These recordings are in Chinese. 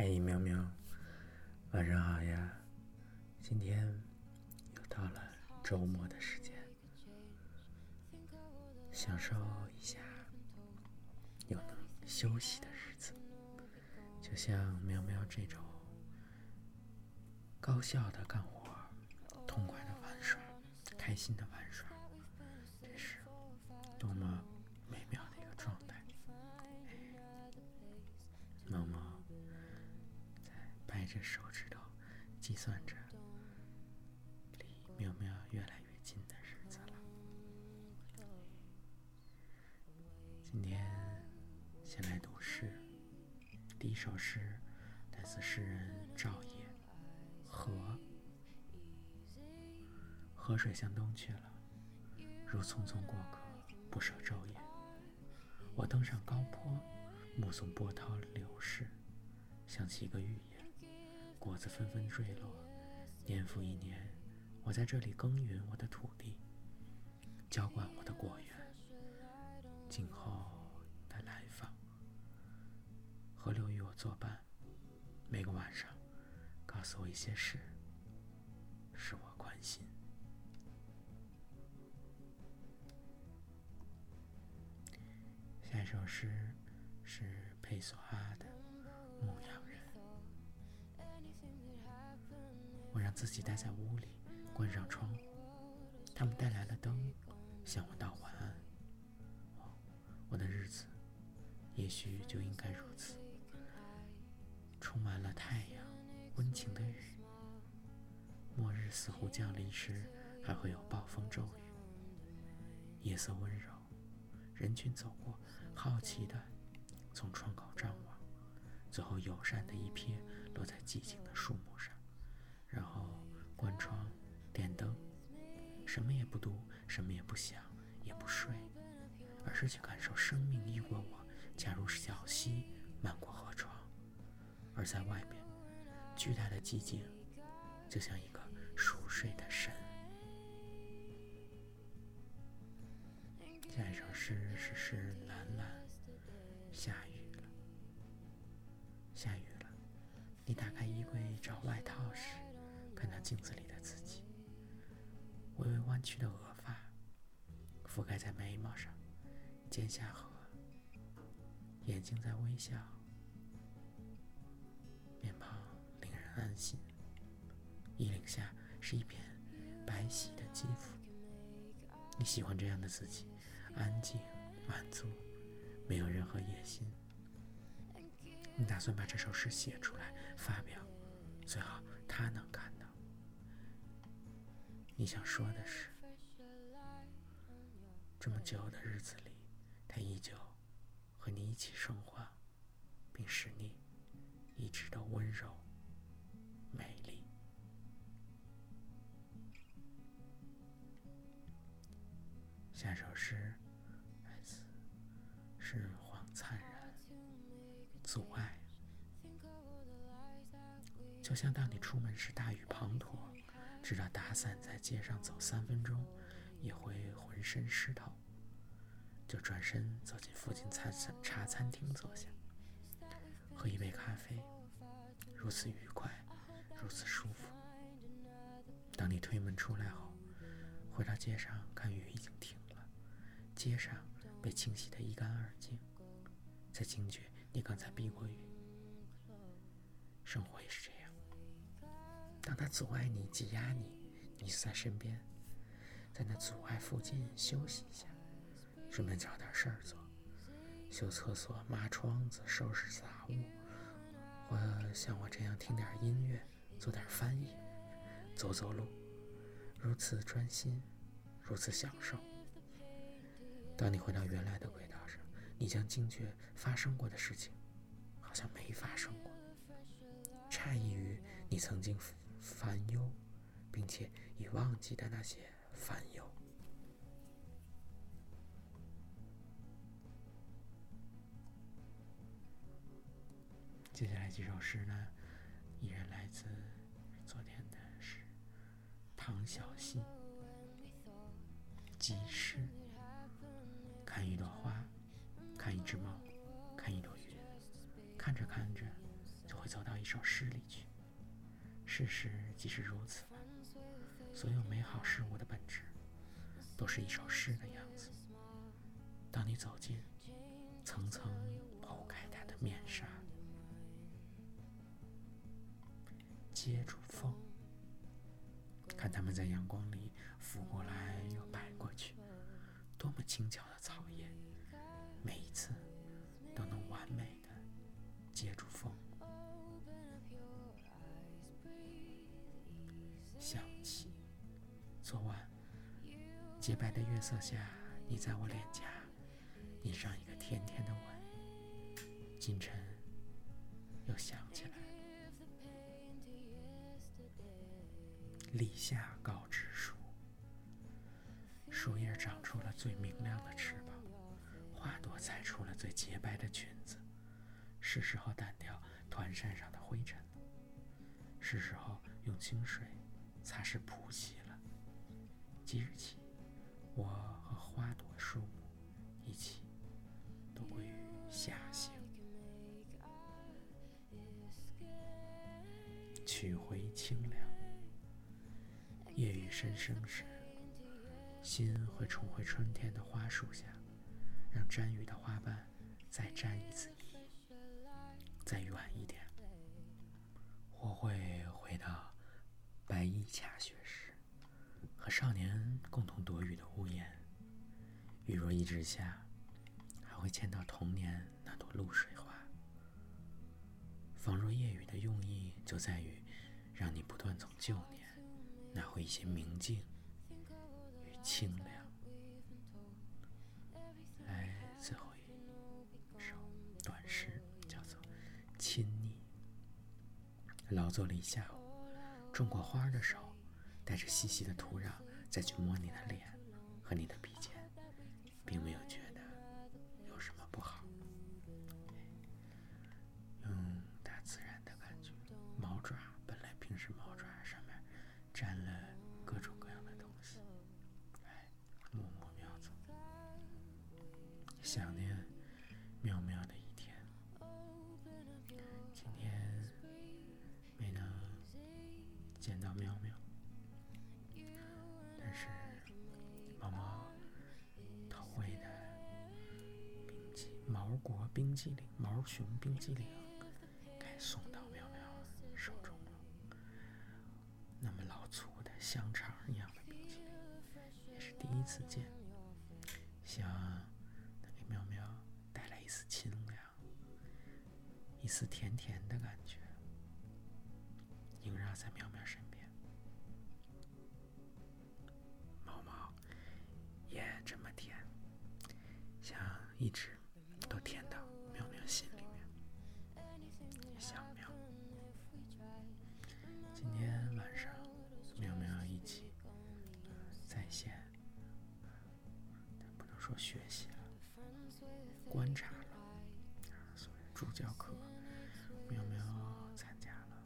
嘿，喵喵，晚上好呀！今天又到了周末的时间，享受一下又能休息的日子，就像喵喵这种高效的干活、痛快的玩耍、开心的玩耍，这是多么着手指头，计算着离喵喵越来越近的日子了。今天先来读诗，第一首诗来自诗人赵野，河。河水向东去了，如匆匆过客，不舍昼夜。我登上高坡，目送波涛流逝，想起一个寓言。果子纷纷坠落，年复一年，我在这里耕耘我的土地，浇灌我的果园。今后的来访，河流与我作伴，每个晚上，告诉我一些事，使我关心。下一首诗是佩索阿的《牧羊让自己待在屋里，关上窗。他们带来了灯，向我道晚安。我的日子也许就应该如此，充满了太阳，温情的雨。末日似乎降临时，还会有暴风骤雨。夜色温柔，人群走过，好奇的从窗口张望，最后友善的一瞥落在寂静的树木上。不读，什么也不想，也不睡，而是去感受生命一过我，假如小溪，漫过河床。而在外面，巨大的寂静，就像一个的额发覆盖在眉毛上，肩下颌，眼睛在微笑，面庞令人安心。衣领下是一片白皙的肌肤。你喜欢这样的自己，安静、满足，没有任何野心。你打算把这首诗写出来发表，最好他能看到。你想说的是，这么久的日子里，他依旧和你一起生活，并使你一直都温柔、美丽。下首诗来自诗人黄灿然，阻碍，就像当你出门时大雨滂沱。知道打伞在街上走三分钟也会浑身湿透，就转身走进附近餐茶餐厅坐下，喝一杯咖啡，如此愉快，如此舒服。当你推门出来后，回到街上看雨已经停了，街上被清洗得一干二净，才惊觉你刚才避过雨。生活也是这样。当他阻碍你、挤压你，你就在身边，在那阻碍附近休息一下，顺便找点事儿做，修厕所、抹窗子、收拾杂物，或像我这样听点音乐、做点翻译、走走路，如此专心，如此享受。当你回到原来的轨道上，你将惊觉发生过的事情好像没发生过，诧异于你曾经。烦忧，并且已忘记的那些烦忧。接下来几首诗呢，依然来自昨天的诗。唐小溪，即诗。看一朵花，看一只猫，看一朵云，看着看着，就会走到一。首诗里去。事实即是如此。所有美好事物的本质，都是一首诗的样子。当你走近，层层剖开它的面纱，接住风，看它们在阳光里拂过来又摆过去，多么轻巧洁白的月色下，你在我脸颊印上一个甜甜的吻。今晨又想起来，立夏告知书，树叶长出了最明亮的翅膀，花朵采出了最洁白的裙子。是时候掸掉团扇上的灰尘了，是时候用清水擦拭蒲席了。即日起，我和花朵、树木一起，都归于夏行。取回清凉，夜雨声声时，心会重回春天的花树下，让沾雨的花瓣再沾一次衣。再远一点，我会回到白衣恰雪时。和少年共同躲雨的屋檐，雨若一直下，还会见到童年那朵露水花。仿若夜雨的用意，就在于让你不断从旧年拿回一些明净与清凉。来，最后一首短诗，叫做《亲昵》。劳作了一下午，种过花的手。带着细细的土壤再去摸你的脸和你的鼻尖，并没有觉国冰激凌，毛熊冰激凌，该送到喵喵手中了。那么老粗的香肠一样的冰激凌，也是第一次见。希望能给喵喵带来一丝清凉，一丝甜甜的感觉，萦绕在喵喵身边。毛毛也这么甜，想一直。学习了，观察了，所以助教课，苗苗参加了。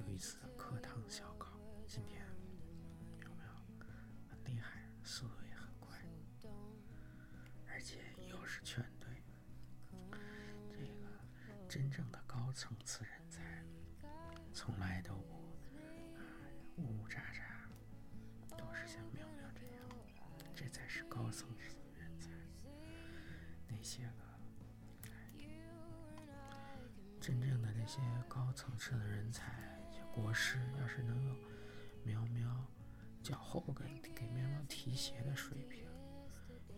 有一次课堂小考，今天苗苗很厉害，速度也很快，而且又是全对。这个真正的高层次人才，从来都不呜呜喳才是高层次的人才。那些个真正的那些高层次的人才，国师要是能有苗苗脚后跟给苗苗提鞋的水平，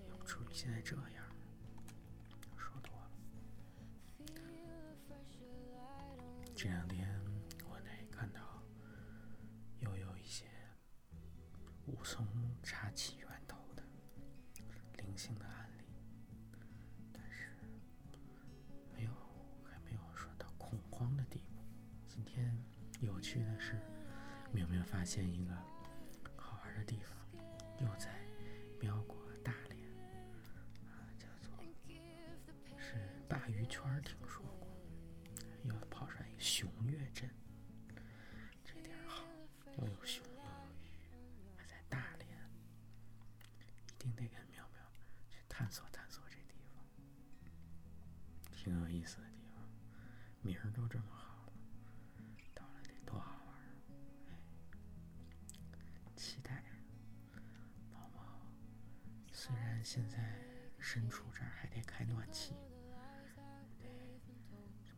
也不至于现在这样。说多了。这两天有趣的是，苗苗发现一个好玩的地方，又在苗国大连，啊，叫做是鲅鱼圈，听说过，又跑出来一个熊岳镇，这点好，又有熊。探索探索这地方，挺有意思的地方，名儿都这么好现在身处这儿还得开暖气，得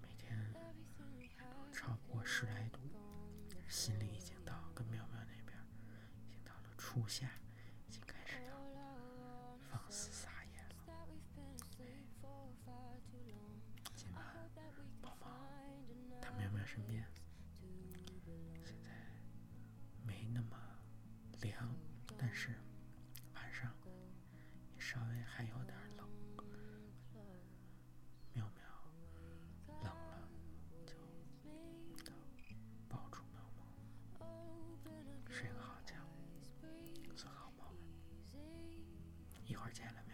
每天超过十来度，心里已经到跟苗苗那边已经到了初夏，已经开始要放肆撒野了。今晚宝宝他苗苗身边，现在没那么凉，但是睡